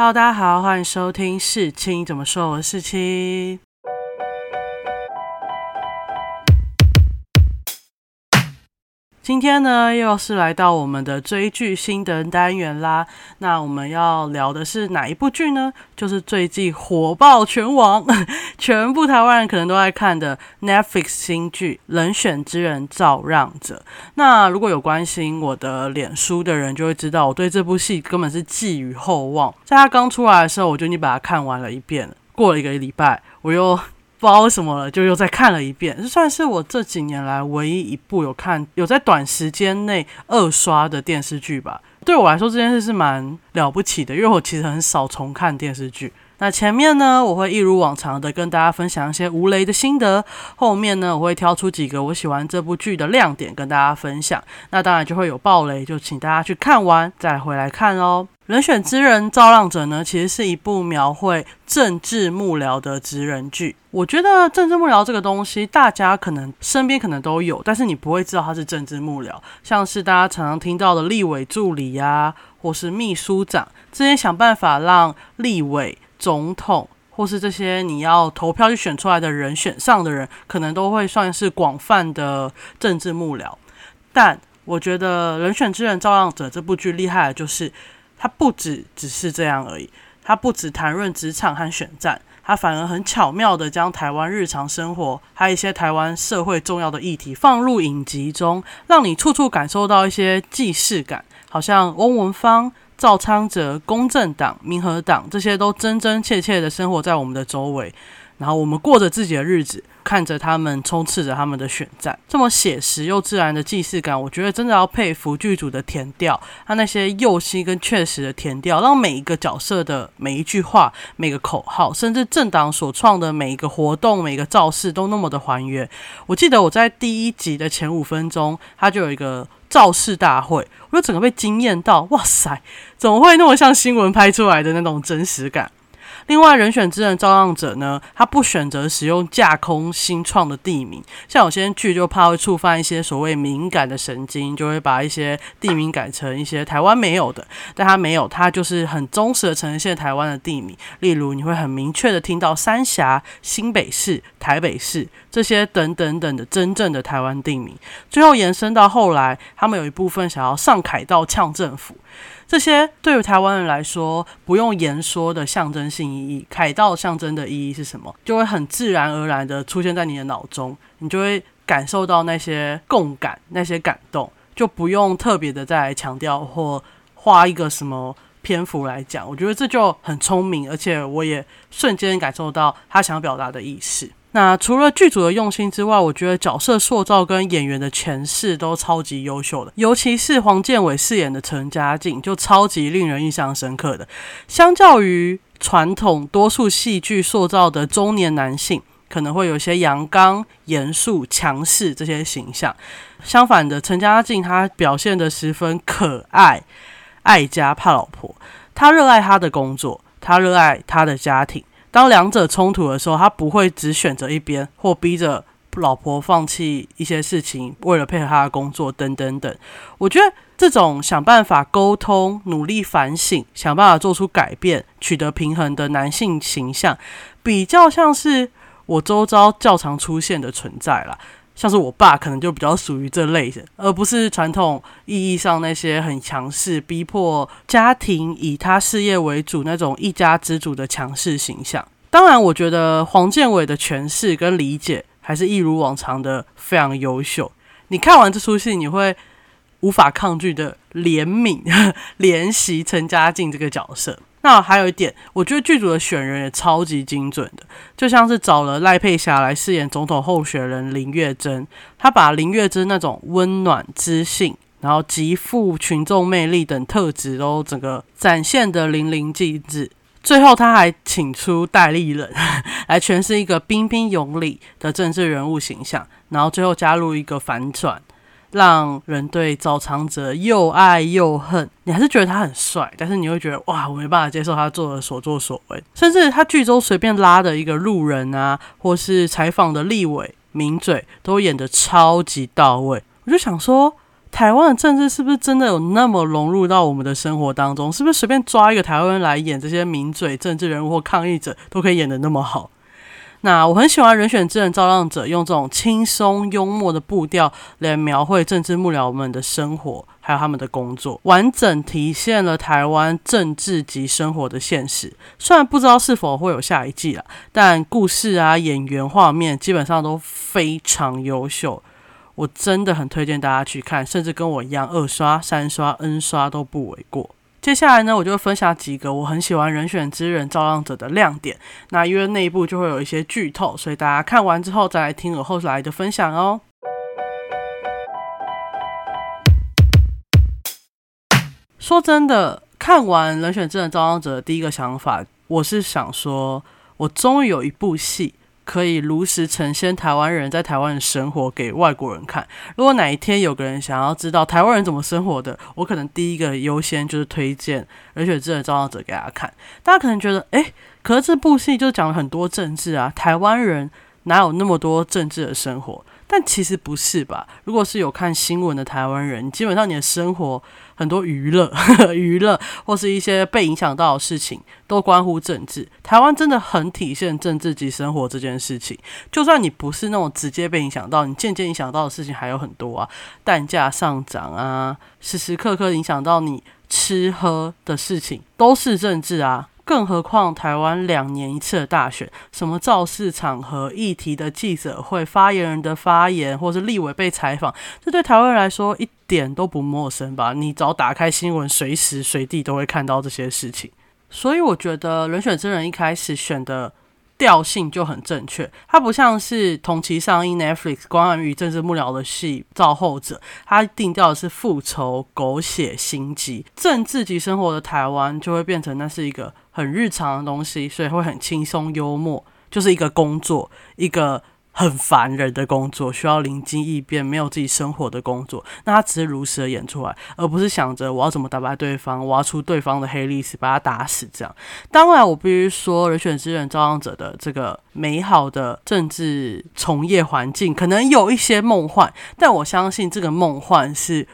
Hello，大家好，欢迎收听世青怎么说，我是世青。今天呢，又是来到我们的追剧心得单元啦。那我们要聊的是哪一部剧呢？就是最近火爆全网，全部台湾人可能都在看的 Netflix 新剧《人选之人造让者》。那如果有关心我的脸书的人，就会知道我对这部戏根本是寄予厚望。在它刚出来的时候，我就已经把它看完了一遍。过了一个礼拜，我又。不知道为什么了，就又再看了一遍，这算是我这几年来唯一一部有看有在短时间内二刷的电视剧吧。对我来说，这件事是蛮了不起的，因为我其实很少重看电视剧。那前面呢，我会一如往常的跟大家分享一些无雷的心得；后面呢，我会挑出几个我喜欢这部剧的亮点跟大家分享。那当然就会有爆雷，就请大家去看完再回来看哦。人选之人造浪者呢，其实是一部描绘政治幕僚的职人剧。我觉得政治幕僚这个东西，大家可能身边可能都有，但是你不会知道他是政治幕僚。像是大家常常听到的立委助理呀，或是秘书长，这些想办法让立委、总统，或是这些你要投票去选出来的人选上的人，可能都会算是广泛的政治幕僚。但我觉得《人选之人造浪者》这部剧厉害的就是。它不只只是这样而已，它不只谈论职场和选战，它反而很巧妙的将台湾日常生活，还有一些台湾社会重要的议题放入影集中，让你处处感受到一些既视感，好像翁文芳、赵昌哲、公正党、民和党这些都真真切切的生活在我们的周围。然后我们过着自己的日子，看着他们充斥着他们的选战，这么写实又自然的既视感，我觉得真的要佩服剧组的填调，他那些用心跟确实的填调，让每一个角色的每一句话、每个口号，甚至政党所创的每一个活动、每个造势都那么的还原。我记得我在第一集的前五分钟，他就有一个造势大会，我就整个被惊艳到，哇塞，怎么会那么像新闻拍出来的那种真实感？另外，人选之人造浪者呢，他不选择使用架空新创的地名，像有些剧就怕会触犯一些所谓敏感的神经，就会把一些地名改成一些台湾没有的，但他没有，他就是很忠实的呈现台湾的地名。例如，你会很明确的听到三峡、新北市、台北市这些等等等的真正的台湾地名。最后延伸到后来，他们有一部分想要上凯道呛政府。这些对于台湾人来说不用言说的象征性意义，凯道象征的意义是什么，就会很自然而然的出现在你的脑中，你就会感受到那些共感、那些感动，就不用特别的再强调或花一个什么篇幅来讲。我觉得这就很聪明，而且我也瞬间感受到他想要表达的意思。那除了剧组的用心之外，我觉得角色塑造跟演员的诠释都超级优秀的，尤其是黄建伟饰演的陈家靖，就超级令人印象深刻的。相较于传统多数戏剧塑造的中年男性，可能会有些阳刚、严肃、强势这些形象，相反的，陈家靖他表现的十分可爱、爱家、怕老婆，他热爱他的工作，他热爱他的家庭。当两者冲突的时候，他不会只选择一边，或逼着老婆放弃一些事情，为了配合他的工作等等等。我觉得这种想办法沟通、努力反省、想办法做出改变、取得平衡的男性形象，比较像是我周遭较常出现的存在了。像是我爸可能就比较属于这类的，而不是传统意义上那些很强势、逼迫家庭以他事业为主那种一家之主的强势形象。当然，我觉得黄建伟的诠释跟理解还是一如往常的非常优秀。你看完这出戏，你会无法抗拒的怜悯、怜惜陈嘉靖这个角色。那还有一点，我觉得剧组的选人也超级精准的，就像是找了赖佩霞来饰演总统候选人林月珍，他把林月珍那种温暖、知性，然后极富群众魅力等特质都整个展现的淋漓尽致。最后他还请出戴立人 来诠释一个彬彬有礼的政治人物形象，然后最后加入一个反转。让人对赵长泽又爱又恨，你还是觉得他很帅，但是你会觉得哇，我没办法接受他做的所作所为，甚至他剧中随便拉的一个路人啊，或是采访的立委名嘴，都演得超级到位。我就想说，台湾的政治是不是真的有那么融入到我们的生活当中？是不是随便抓一个台湾人来演这些名嘴、政治人物或抗议者，都可以演得那么好？那我很喜欢《人选之人造浪者》用这种轻松幽默的步调来描绘政治幕僚们的生活，还有他们的工作，完整体现了台湾政治及生活的现实。虽然不知道是否会有下一季了，但故事啊、演员、画面基本上都非常优秀。我真的很推荐大家去看，甚至跟我一样二刷、三刷、N 刷都不为过。接下来呢，我就分享几个我很喜欢《人选之人造浪者》的亮点。那因为内部就会有一些剧透，所以大家看完之后再来听我后来的分享哦。说真的，看完《人选之人造浪者》的第一个想法，我是想说，我终于有一部戏。可以如实呈现台湾人在台湾的生活给外国人看。如果哪一天有个人想要知道台湾人怎么生活的，我可能第一个优先就是推荐《人选之人造浪者》给大家看。大家可能觉得，哎，可是这部戏就讲了很多政治啊，台湾人哪有那么多政治的生活？但其实不是吧？如果是有看新闻的台湾人，基本上你的生活很多娱乐、娱乐或是一些被影响到的事情，都关乎政治。台湾真的很体现政治及生活这件事情。就算你不是那种直接被影响到，你间接影响到的事情还有很多啊，蛋价上涨啊，时时刻刻影响到你吃喝的事情，都是政治啊。更何况台湾两年一次的大选，什么造势场合、议题的记者会、发言人的发言，或是立委被采访，这对台湾来说一点都不陌生吧？你只要打开新闻，随时随地都会看到这些事情。所以我觉得人选真人一开始选的。调性就很正确，它不像是同期上映 Netflix《关于政治幕僚》的戏造后者，它定调的是复仇、狗血、心机、政治及生活的台湾，就会变成那是一个很日常的东西，所以会很轻松幽默，就是一个工作，一个。很烦人的工作，需要灵机一变，没有自己生活的工作，那他只是如实的演出来，而不是想着我要怎么打败对方，挖出对方的黑历史，把他打死这样。当然，我必须说，人选之人造浪者的这个美好的政治从业环境，可能有一些梦幻，但我相信这个梦幻是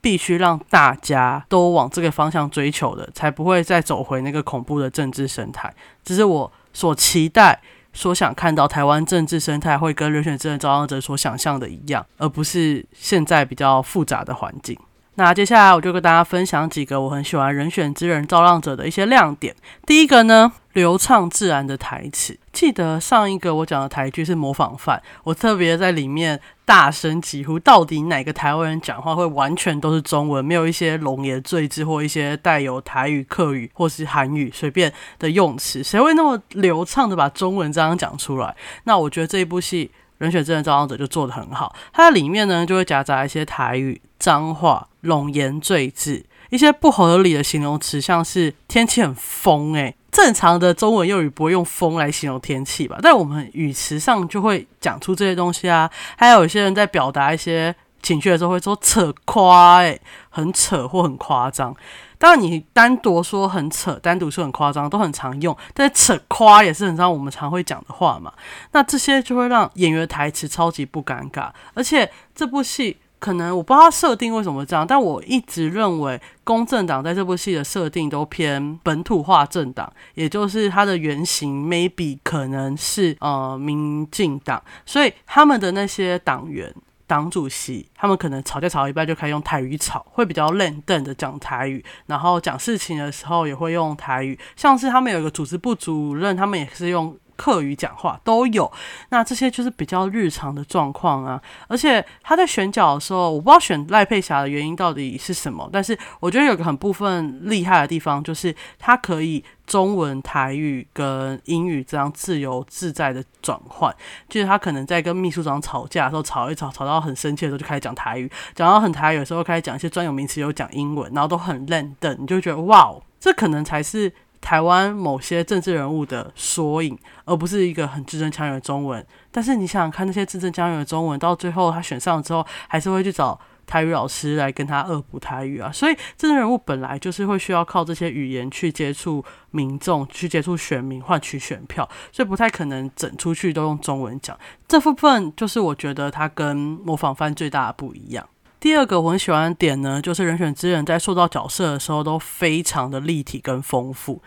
必须让大家都往这个方向追求的，才不会再走回那个恐怖的政治生态。这是我所期待。说想看到台湾政治生态会跟人选之人遭殃者所想象的一样，而不是现在比较复杂的环境。那接下来我就跟大家分享几个我很喜欢人选之人造浪者的一些亮点。第一个呢。流畅自然的台词，记得上一个我讲的台剧是模仿犯，我特别在里面大声疾呼，到底哪个台湾人讲话会完全都是中文，没有一些龙颜赘字或一些带有台语、客语或是韩语随便的用词，谁会那么流畅的把中文这样讲出来？那我觉得这一部戏《人选之人造浪者》就做的很好，它里面呢就会夹杂一些台语、脏话、龙颜赘字，一些不合理的形容词，像是天气很疯诶。正常的中文用语不会用“风”来形容天气吧？但我们语词上就会讲出这些东西啊。还有一些人在表达一些情绪的时候会说“扯夸”，哎，很扯或很夸张。当然，你单独说很扯，单独说很夸张，都很常用。但是“扯夸”也是很常我们常会讲的话嘛。那这些就会让演员台词超级不尴尬，而且这部戏。可能我不知道设定为什么这样，但我一直认为公正党在这部戏的设定都偏本土化政党，也就是它的原型 maybe 可能是呃民进党，所以他们的那些党员、党主席，他们可能吵架吵一半就开始用台语吵，会比较冷淡的讲台语，然后讲事情的时候也会用台语，像是他们有一个组织部主任，他们也是用。客语讲话都有，那这些就是比较日常的状况啊。而且他在选角的时候，我不知道选赖佩霞的原因到底是什么，但是我觉得有个很部分厉害的地方，就是他可以中文、台语跟英语这样自由自在的转换。就是他可能在跟秘书长吵架的时候，吵一吵，吵到很生气的时候就开始讲台语，讲到很台语的时候开始讲一些专有名词，又讲英文，然后都很认真，你就觉得哇，这可能才是。台湾某些政治人物的缩影，而不是一个很字正腔圆的中文。但是你想想看，那些字正腔圆的中文，到最后他选上之后，还是会去找台语老师来跟他恶补台语啊。所以政治人物本来就是会需要靠这些语言去接触民众，去接触选民，换取选票，所以不太可能整出去都用中文讲。这部分就是我觉得他跟模仿犯最大的不一样。第二个我很喜欢的点呢，就是人选之人在塑造角色的时候都非常的立体跟丰富，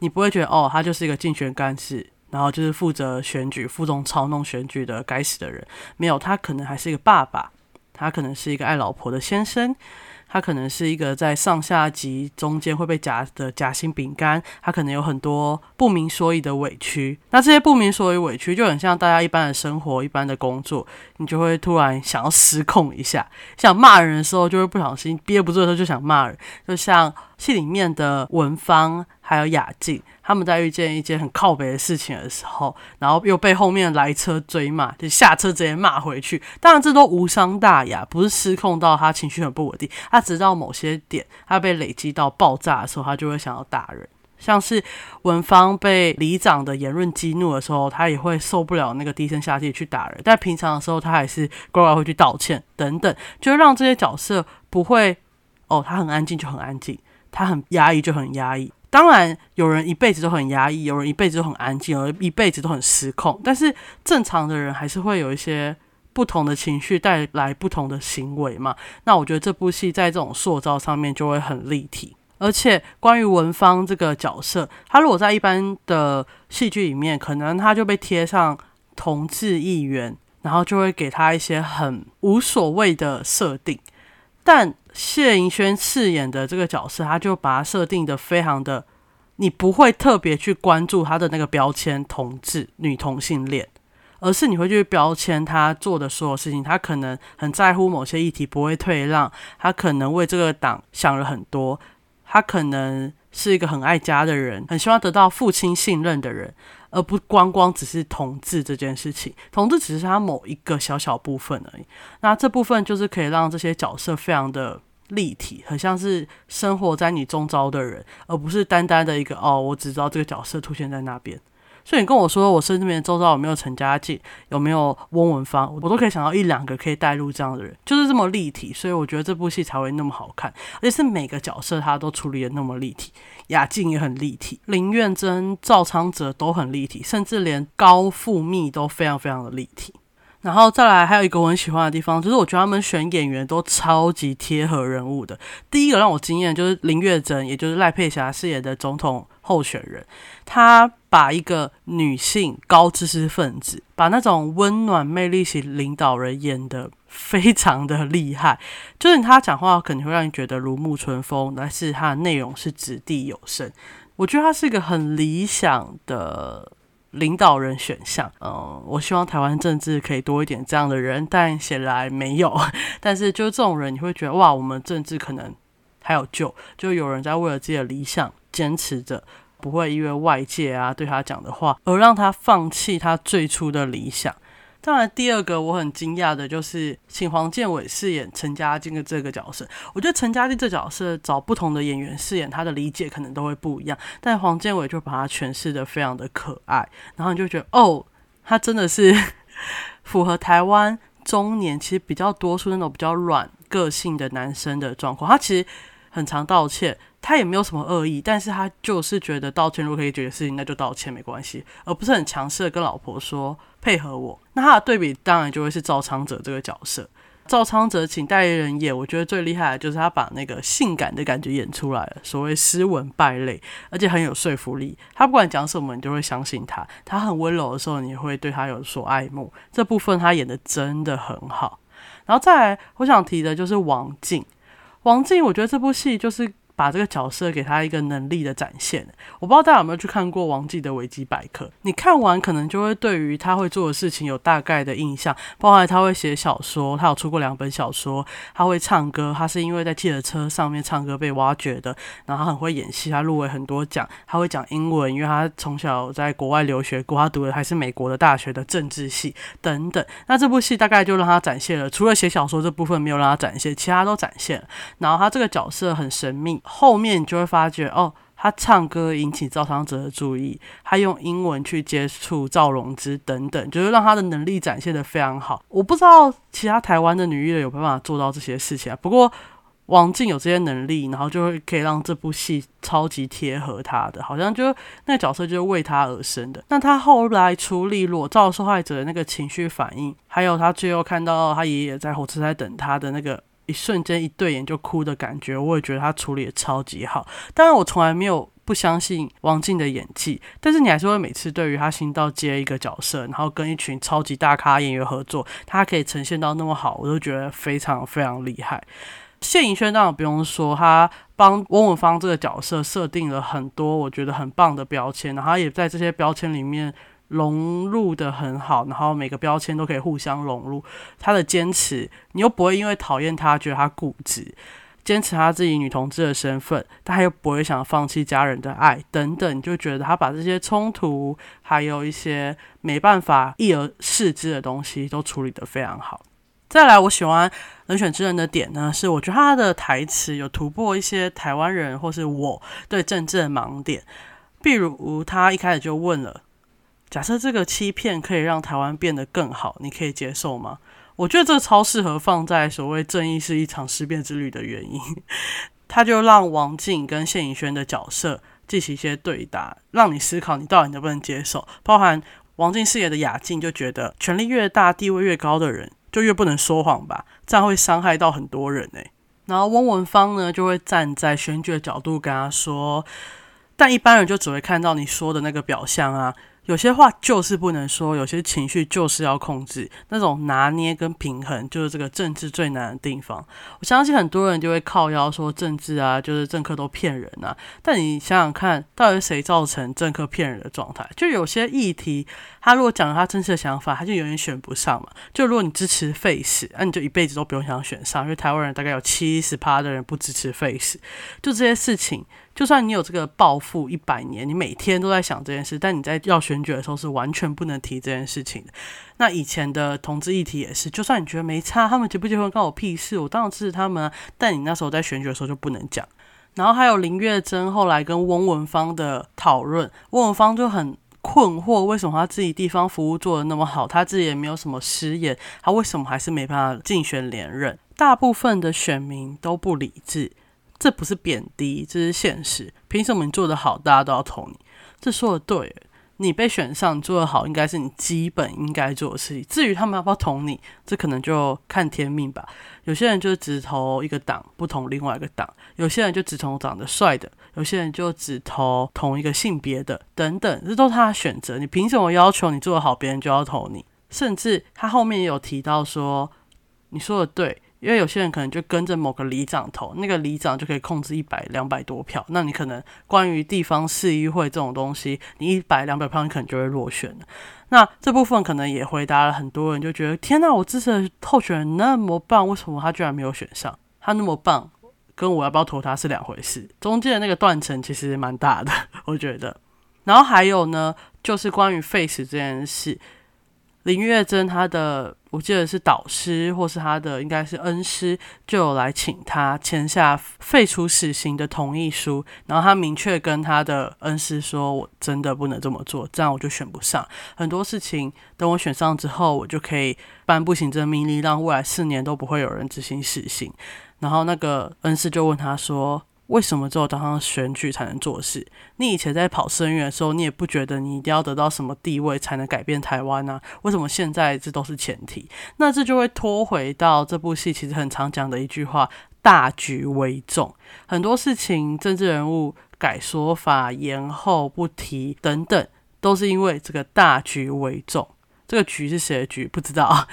你不会觉得哦，他就是一个竞选干事，然后就是负责选举、负重操弄选举的该死的人，没有，他可能还是一个爸爸，他可能是一个爱老婆的先生。他可能是一个在上下级中间会被夹的夹心饼干，他可能有很多不明所以的委屈。那这些不明所以委屈就很像大家一般的生活、一般的工作，你就会突然想要失控一下，想骂人的时候就会不小心憋不住的时候就想骂人，就像戏里面的文芳还有雅静。他们在遇见一件很靠北的事情的时候，然后又被后面来车追骂，就下车直接骂回去。当然，这都无伤大雅，不是失控到他情绪很不稳定。他直到某些点，他被累积到爆炸的时候，他就会想要打人。像是文芳被里长的言论激怒的时候，他也会受不了那个低声下气去打人。但平常的时候，他还是乖乖会去道歉等等，就让这些角色不会哦，他很安静就很安静，他很压抑就很压抑。当然，有人一辈子都很压抑，有人一辈子都很安静，有人一辈子都很失控。但是正常的人还是会有一些不同的情绪带来不同的行为嘛？那我觉得这部戏在这种塑造上面就会很立体。而且关于文芳这个角色，他如果在一般的戏剧里面，可能他就被贴上同志议员，然后就会给他一些很无所谓的设定。但谢盈萱饰演的这个角色，他就把它设定的非常的，你不会特别去关注他的那个标签“同志”“女同性恋”，而是你会去标签他做的所有事情。他可能很在乎某些议题，不会退让；他可能为这个党想了很多；他可能是一个很爱家的人，很希望得到父亲信任的人。而不光光只是同志这件事情，同志只是他某一个小小部分而已。那这部分就是可以让这些角色非常的立体，很像是生活在你中招的人，而不是单单的一个哦，我只知道这个角色出现在那边。所以你跟我说，我身边周遭有没有陈家静，有没有翁文芳，我都可以想到一两个可以带入这样的人，就是这么立体。所以我觉得这部戏才会那么好看，而且是每个角色他都处理的那么立体。雅静也很立体，林苑真、赵昌泽都很立体，甚至连高富密都非常非常的立体。然后再来，还有一个我很喜欢的地方，就是我觉得他们选演员都超级贴合人物的。第一个让我惊艳就是林月珍，也就是赖佩霞饰演的总统候选人，她把一个女性高知识分子，把那种温暖魅力型领导人演的非常的厉害。就是他讲话可能会让你觉得如沐春风，但是他的内容是掷地有声。我觉得他是一个很理想的。领导人选项，嗯，我希望台湾政治可以多一点这样的人，但显然没有。但是就这种人，你会觉得哇，我们政治可能还有救，就有人在为了自己的理想坚持着，不会因为外界啊对他讲的话而让他放弃他最初的理想。当然，第二个我很惊讶的就是请黄建伟饰演陈嘉靖的这个角色。我觉得陈嘉靖这角色找不同的演员饰演，他的理解可能都会不一样。但黄建伟就把他诠释的非常的可爱，然后你就觉得哦，他真的是符合台湾中年其实比较多数那种比较软个性的男生的状况。他其实很常道歉。他也没有什么恶意，但是他就是觉得道歉如果可以解决事情，那就道歉没关系，而不是很强势的跟老婆说配合我。那他的对比当然就会是赵昌哲这个角色。赵昌哲请代言人演，我觉得最厉害的就是他把那个性感的感觉演出来了，所谓斯文败类，而且很有说服力。他不管讲什么，你就会相信他。他很温柔的时候，你会对他有所爱慕。这部分他演的真的很好。然后再来，我想提的就是王静。王静，我觉得这部戏就是。把这个角色给他一个能力的展现，我不知道大家有没有去看过王记的维基百科。你看完可能就会对于他会做的事情有大概的印象，包含他会写小说，他有出过两本小说，他会唱歌，他是因为在汽车车上面唱歌被挖掘的，然后他很会演戏，他入围很多奖，他会讲英文，因为他从小在国外留学过，他读的还是美国的大学的政治系等等。那这部戏大概就让他展现了，除了写小说这部分没有让他展现，其他都展现了。然后他这个角色很神秘。后面你就会发觉，哦，他唱歌引起赵昌哲的注意，他用英文去接触赵荣之等等，就是让他的能力展现的非常好。我不知道其他台湾的女艺人有办法做到这些事情啊。不过王静有这些能力，然后就会可以让这部戏超级贴合他的，好像就那个角色就是为他而生的。那他后来处理裸照受害者的那个情绪反应，还有他最后看到他爷爷在火车站等他的那个。一瞬间一对眼就哭的感觉，我也觉得他处理的超级好。当然，我从来没有不相信王静的演技，但是你还是会每次对于他新到接一个角色，然后跟一群超级大咖演员合作，他可以呈现到那么好，我都觉得非常非常厉害。谢盈萱当然不用说，他帮翁文芳这个角色设定了很多我觉得很棒的标签，然后也在这些标签里面融入的很好，然后每个标签都可以互相融入。他的坚持，你又不会因为讨厌他觉得他固执，坚持他自己女同志的身份，但他又不会想放弃家人的爱等等，就觉得他把这些冲突，还有一些没办法一而视之的东西，都处理得非常好。再来，我喜欢人选之人的点呢，是我觉得他的台词有突破一些台湾人或是我对政治的盲点。比如，他一开始就问了：“假设这个欺骗可以让台湾变得更好，你可以接受吗？”我觉得这超适合放在所谓“正义是一场思辨之旅”的原因。他就让王静跟谢颖轩的角色进行一些对答，让你思考你到底能不能接受。包含王静饰演的雅静就觉得，权力越大、地位越高的人。就越不能说谎吧，这样会伤害到很多人诶。然后翁文芳呢，就会站在选举的角度跟他说，但一般人就只会看到你说的那个表象啊。有些话就是不能说，有些情绪就是要控制，那种拿捏跟平衡就是这个政治最难的地方。我相信很多人就会靠腰说政治啊，就是政客都骗人啊。但你想想看，到底是谁造成政客骗人的状态？就有些议题，他如果讲他真实的想法，他就永远选不上嘛。就如果你支持 Face，那你就一辈子都不用想选上，因为台湾人大概有七十趴的人不支持 Face。就这些事情。就算你有这个抱负一百年，你每天都在想这件事，但你在要选举的时候是完全不能提这件事情的。那以前的同志议题也是，就算你觉得没差，他们结不结婚关我屁事，我当然支持他们啊。但你那时候在选举的时候就不能讲。然后还有林月珍后来跟翁文芳的讨论，翁文芳就很困惑，为什么他自己地方服务做的那么好，他自己也没有什么失言，他为什么还是没办法竞选连任？大部分的选民都不理智。这不是贬低，这是现实。凭什么你做得好，大家都要投你？这说的对，你被选上，做得好，应该是你基本应该做的事情。至于他们要不要投你，这可能就看天命吧。有些人就只投一个党，不投另外一个党；有些人就只投长得帅的；有些人就只投同一个性别的，等等，这都是他的选择。你凭什么要求你做得好，别人就要投你？甚至他后面也有提到说，你说的对。因为有些人可能就跟着某个里长投，那个里长就可以控制一百两百多票，那你可能关于地方市议会这种东西，你一百两百票你可能就会落选。那这部分可能也回答了很多人，就觉得天哪，我支持的候选人那么棒，为什么他居然没有选上？他那么棒，跟我要不要投他是两回事，中间的那个断层其实蛮大的，我觉得。然后还有呢，就是关于 face 这件事。林月珍，他的我记得是导师，或是他的应该是恩师，就有来请他签下废除死刑的同意书。然后他明确跟他的恩师说：“我真的不能这么做，这样我就选不上。很多事情等我选上之后，我就可以颁布行政命令，让未来四年都不会有人执行死刑。”然后那个恩师就问他说。为什么只有当上选举才能做事？你以前在跑生源的时候，你也不觉得你一定要得到什么地位才能改变台湾呢？为什么现在这都是前提？那这就会拖回到这部戏其实很常讲的一句话：大局为重。很多事情，政治人物改说法、延后不提等等，都是因为这个大局为重。这个局是谁的局？不知道。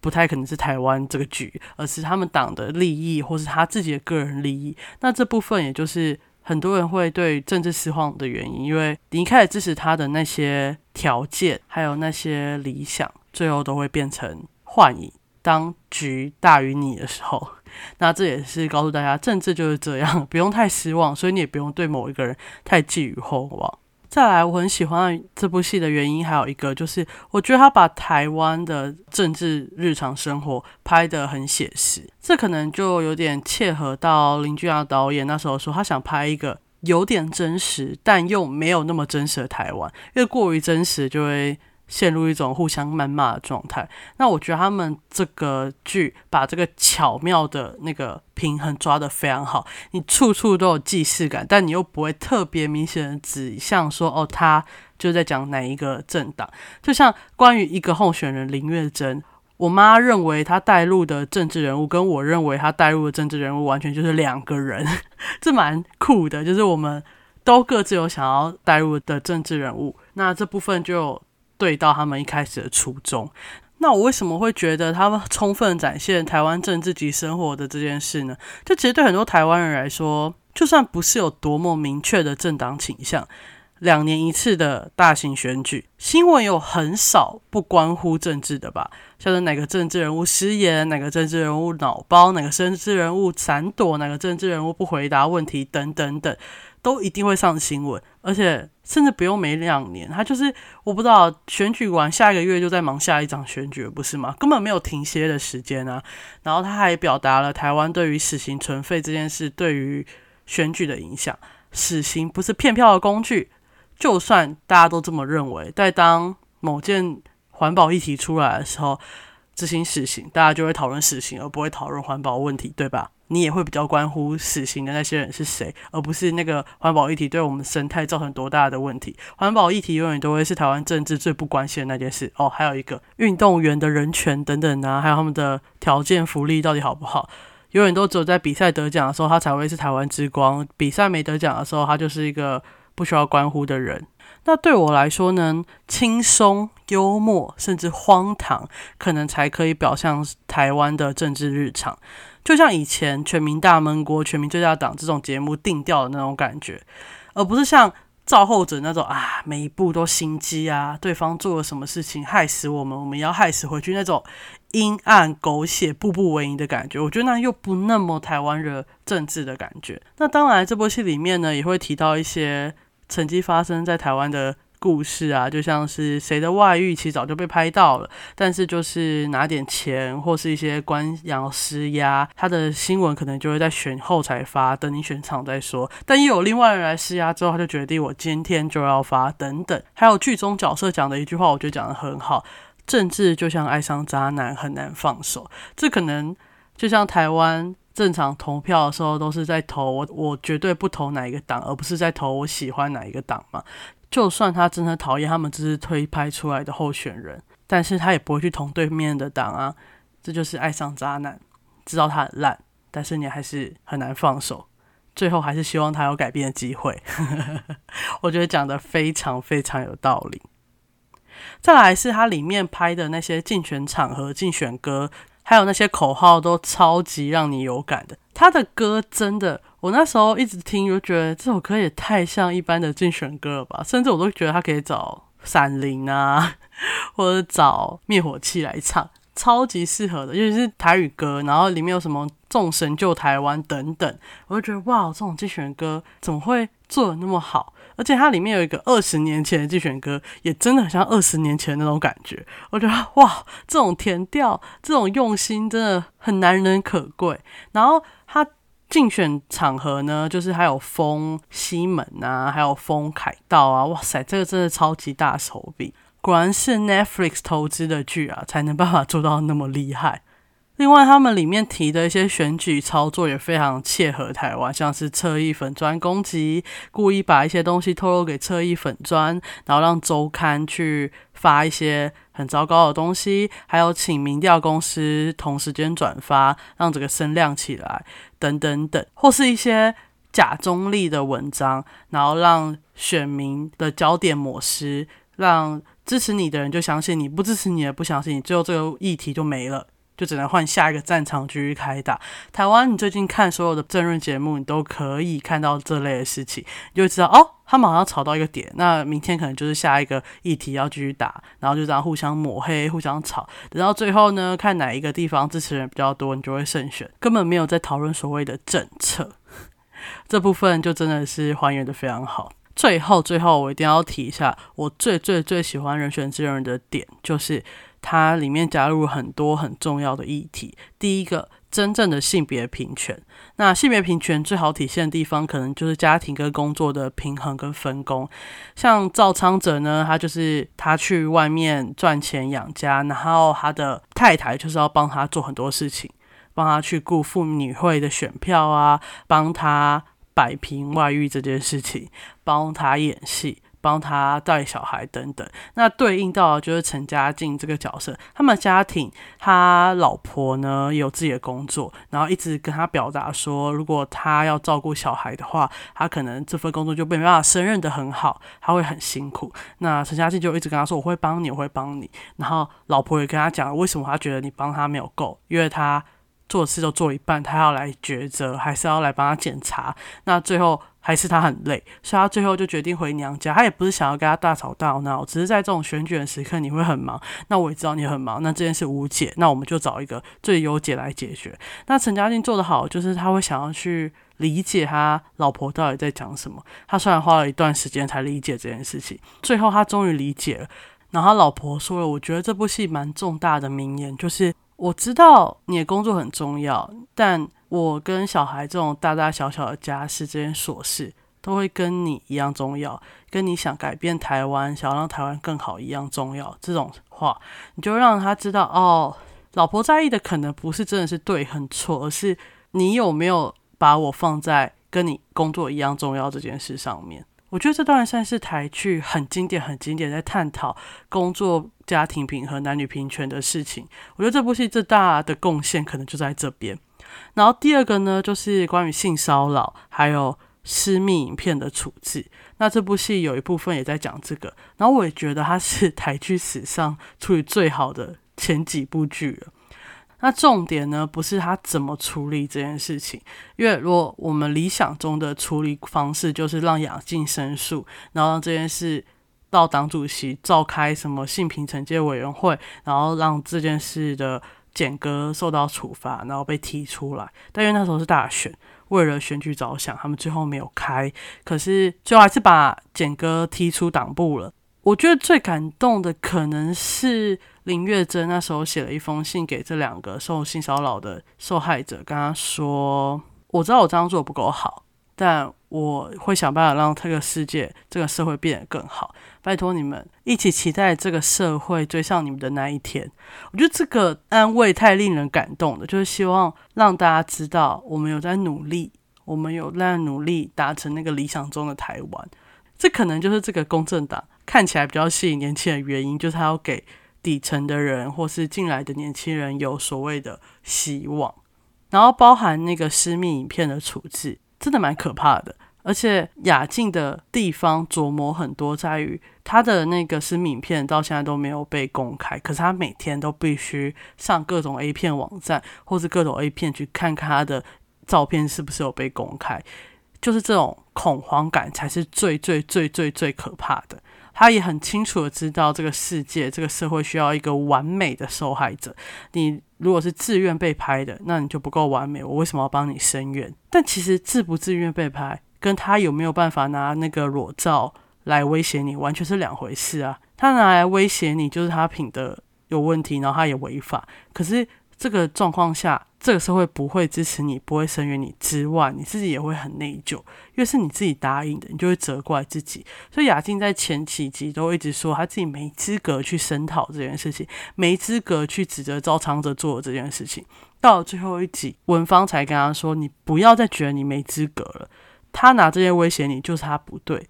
不太可能是台湾这个局，而是他们党的利益，或是他自己的个人利益。那这部分也就是很多人会对政治失望的原因，因为你一开始支持他的那些条件，还有那些理想，最后都会变成幻影。当局大于你的时候，那这也是告诉大家，政治就是这样，不用太失望，所以你也不用对某一个人太寄予厚望。再来，我很喜欢这部戏的原因还有一个，就是我觉得他把台湾的政治日常生活拍得很写实，这可能就有点切合到林俊阳导演那时候说他想拍一个有点真实，但又没有那么真实的台湾，因为过于真实就会。陷入一种互相谩骂的状态。那我觉得他们这个剧把这个巧妙的那个平衡抓得非常好，你处处都有既视感，但你又不会特别明显的指向说哦，他就在讲哪一个政党。就像关于一个候选人林月珍，我妈认为她带入的政治人物，跟我认为她带入的政治人物完全就是两个人，这蛮酷的。就是我们都各自有想要带入的政治人物，那这部分就对到他们一开始的初衷。那我为什么会觉得他们充分展现台湾政治及生活的这件事呢？就其实对很多台湾人来说，就算不是有多么明确的政党倾向。两年一次的大型选举，新闻有很少不关乎政治的吧？像是哪个政治人物失言，哪个政治人物脑包，哪个政治人物闪躲，哪个政治人物不回答问题，等等等，都一定会上新闻。而且甚至不用每两年，他就是我不知道选举完下一个月就在忙下一场选举，不是吗？根本没有停歇的时间啊！然后他还表达了台湾对于死刑存废这件事对于选举的影响，死刑不是骗票的工具。就算大家都这么认为，在当某件环保议题出来的时候，执行死刑，大家就会讨论死刑，而不会讨论环保问题，对吧？你也会比较关乎死刑的那些人是谁，而不是那个环保议题对我们生态造成多大的问题。环保议题永远都会是台湾政治最不关心的那件事。哦，还有一个运动员的人权等等啊，还有他们的条件福利到底好不好？永远都只有在比赛得奖的时候，他才会是台湾之光；比赛没得奖的时候，他就是一个。不需要关乎的人，那对我来说呢？轻松、幽默，甚至荒唐，可能才可以表象台湾的政治日常。就像以前《全民大闷锅》《全民最大党》这种节目定调的那种感觉，而不是像造后者那种啊，每一步都心机啊，对方做了什么事情害死我们，我们要害死回去那种阴暗、狗血、步步为营的感觉。我觉得那又不那么台湾的政治的感觉。那当然，这部戏里面呢，也会提到一些。曾经发生在台湾的故事啊，就像是谁的外遇，其实早就被拍到了，但是就是拿点钱或是一些官洋施压，他的新闻可能就会在选后才发，等你选场再说。但又有另外人来施压之后，他就决定我今天就要发，等等。还有剧中角色讲的一句话，我觉得讲的很好：政治就像爱上渣男，很难放手。这可能就像台湾。正常投票的时候都是在投我，我绝对不投哪一个党，而不是在投我喜欢哪一个党嘛。就算他真的讨厌他们只是推拍出来的候选人，但是他也不会去同对面的党啊。这就是爱上渣男，知道他很烂，但是你还是很难放手，最后还是希望他有改变的机会。我觉得讲的非常非常有道理。再来是他里面拍的那些竞选场合、竞选歌。还有那些口号都超级让你有感的，他的歌真的，我那时候一直听就觉得这首歌也太像一般的竞选歌了吧，甚至我都觉得他可以找闪灵啊，或者找灭火器来唱，超级适合的，尤其是台语歌，然后里面有什么众神救台湾等等，我就觉得哇，这种竞选歌怎么会做的那么好？而且它里面有一个二十年前的竞选歌，也真的很像二十年前那种感觉。我觉得哇，这种填调、这种用心，真的很难能可贵。然后他竞选场合呢，就是还有封西门啊，还有封凯道啊，哇塞，这个真的超级大手笔。果然是 Netflix 投资的剧啊，才能办法做到那么厉害。另外，他们里面提的一些选举操作也非常切合台湾，像是侧翼粉砖攻击，故意把一些东西透露给侧翼粉砖，然后让周刊去发一些很糟糕的东西，还有请民调公司同时间转发，让整个声量起来，等等等，或是一些假中立的文章，然后让选民的焦点抹失，让支持你的人就相信你，不支持你的不相信你，最后这个议题就没了。就只能换下一个战场继续开打。台湾，你最近看所有的政论节目，你都可以看到这类的事情，你就知道哦，他们好像吵到一个点，那明天可能就是下一个议题要继续打，然后就这样互相抹黑、互相吵，等到最后呢，看哪一个地方支持人比较多，你就会胜选。根本没有在讨论所谓的政策，这部分就真的是还原的非常好。最后，最后我一定要提一下，我最最最喜欢人选之人的点就是。它里面加入很多很重要的议题。第一个，真正的性别平权。那性别平权最好体现的地方，可能就是家庭跟工作的平衡跟分工。像赵昌哲呢，他就是他去外面赚钱养家，然后他的太太就是要帮他做很多事情，帮他去顾妇女会的选票啊，帮他摆平外遇这件事情，帮他演戏。帮他带小孩等等。那对应到就是陈嘉靖这个角色，他们家庭他老婆呢有自己的工作，然后一直跟他表达说，如果他要照顾小孩的话，他可能这份工作就没办法胜任的很好，他会很辛苦。那陈嘉靖就一直跟他说，我会帮你，我会帮你。然后老婆也跟他讲，为什么他觉得你帮他没有够，因为他。做事都做一半，他要来抉择，还是要来帮他检查？那最后还是他很累，所以他最后就决定回娘家。他也不是想要跟他大吵大闹，只是在这种选举的时刻，你会很忙。那我也知道你很忙，那这件事无解，那我们就找一个最优解来解决。那陈嘉俊做的好，就是他会想要去理解他老婆到底在讲什么。他虽然花了一段时间才理解这件事情，最后他终于理解了。然后他老婆说了，我觉得这部戏蛮重大的名言，就是。我知道你的工作很重要，但我跟小孩这种大大小小的家事这件琐事，都会跟你一样重要，跟你想改变台湾、想让台湾更好一样重要。这种话，你就让他知道哦，老婆在意的可能不是真的是对很错，而是你有没有把我放在跟你工作一样重要这件事上面。我觉得这段算是台剧很经典、很经典，在探讨工作、家庭平衡、男女平权的事情。我觉得这部戏最大的贡献可能就在这边。然后第二个呢，就是关于性骚扰还有私密影片的处置。那这部戏有一部分也在讲这个。然后我也觉得它是台剧史上处理最好的前几部剧了。那重点呢，不是他怎么处理这件事情，因为如果我们理想中的处理方式就是让雅静申诉，然后让这件事到党主席召开什么性平惩戒委员会，然后让这件事的简哥受到处罚，然后被踢出来。但因为那时候是大选，为了选举着想，他们最后没有开，可是最后还是把简哥踢出党部了。我觉得最感动的可能是。林月珍那时候写了一封信给这两个受性骚扰的受害者，跟他说：“我知道我这样做不够好，但我会想办法让这个世界、这个社会变得更好。拜托你们一起期待这个社会追上你们的那一天。”我觉得这个安慰太令人感动了，就是希望让大家知道我们有在努力，我们有在努力达成那个理想中的台湾。这可能就是这个公正党看起来比较吸引年轻人的原因，就是他要给。底层的人或是进来的年轻人有所谓的希望，然后包含那个私密影片的处置，真的蛮可怕的。而且雅静的地方琢磨很多，在于他的那个私密片到现在都没有被公开，可是他每天都必须上各种 A 片网站或是各种 A 片去看看他的照片是不是有被公开，就是这种恐慌感才是最最最最最可怕的。他也很清楚的知道，这个世界、这个社会需要一个完美的受害者。你如果是自愿被拍的，那你就不够完美。我为什么要帮你伸冤？但其实自不自愿被拍，跟他有没有办法拿那个裸照来威胁你，完全是两回事啊。他拿来威胁你，就是他品德有问题，然后他也违法。可是这个状况下，这个社会不会支持你，不会声援你之外，你自己也会很内疚，因为是你自己答应的，你就会责怪自己。所以雅静在前几集都一直说，他自己没资格去声讨这件事情，没资格去指责赵昌哲做的这件事情。到了最后一集，文芳才跟他说：“你不要再觉得你没资格了。他拿这些威胁你，就是他不对。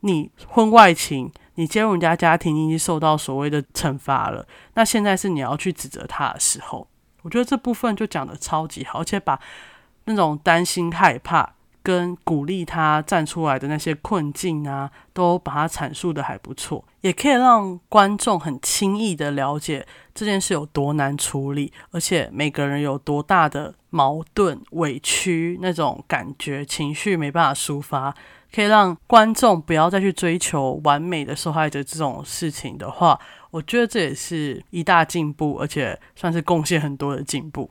你婚外情，你介入人家家庭，你已经受到所谓的惩罚了。那现在是你要去指责他的时候。”我觉得这部分就讲的超级好，而且把那种担心、害怕跟鼓励他站出来的那些困境啊，都把它阐述的还不错，也可以让观众很轻易的了解这件事有多难处理，而且每个人有多大的矛盾、委屈那种感觉、情绪没办法抒发。可以让观众不要再去追求完美的受害者这种事情的话，我觉得这也是一大进步，而且算是贡献很多的进步。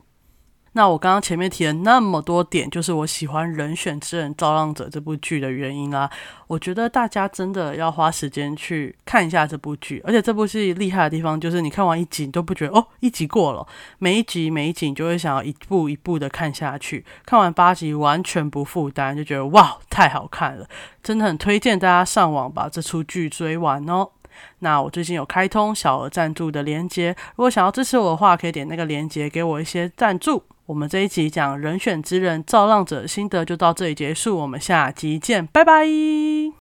那我刚刚前面提了那么多点，就是我喜欢《人选之人造浪者》这部剧的原因啦。我觉得大家真的要花时间去看一下这部剧，而且这部戏厉害的地方就是你看完一集你都不觉得哦，一集过了，每一集每一集你就会想要一步一步的看下去。看完八集完全不负担，就觉得哇，太好看了，真的很推荐大家上网把这出剧追完哦。那我最近有开通小额赞助的连接，如果想要支持我的话，可以点那个连接给我一些赞助。我们这一集讲人选之人造浪者心得就到这里结束，我们下集见，拜拜。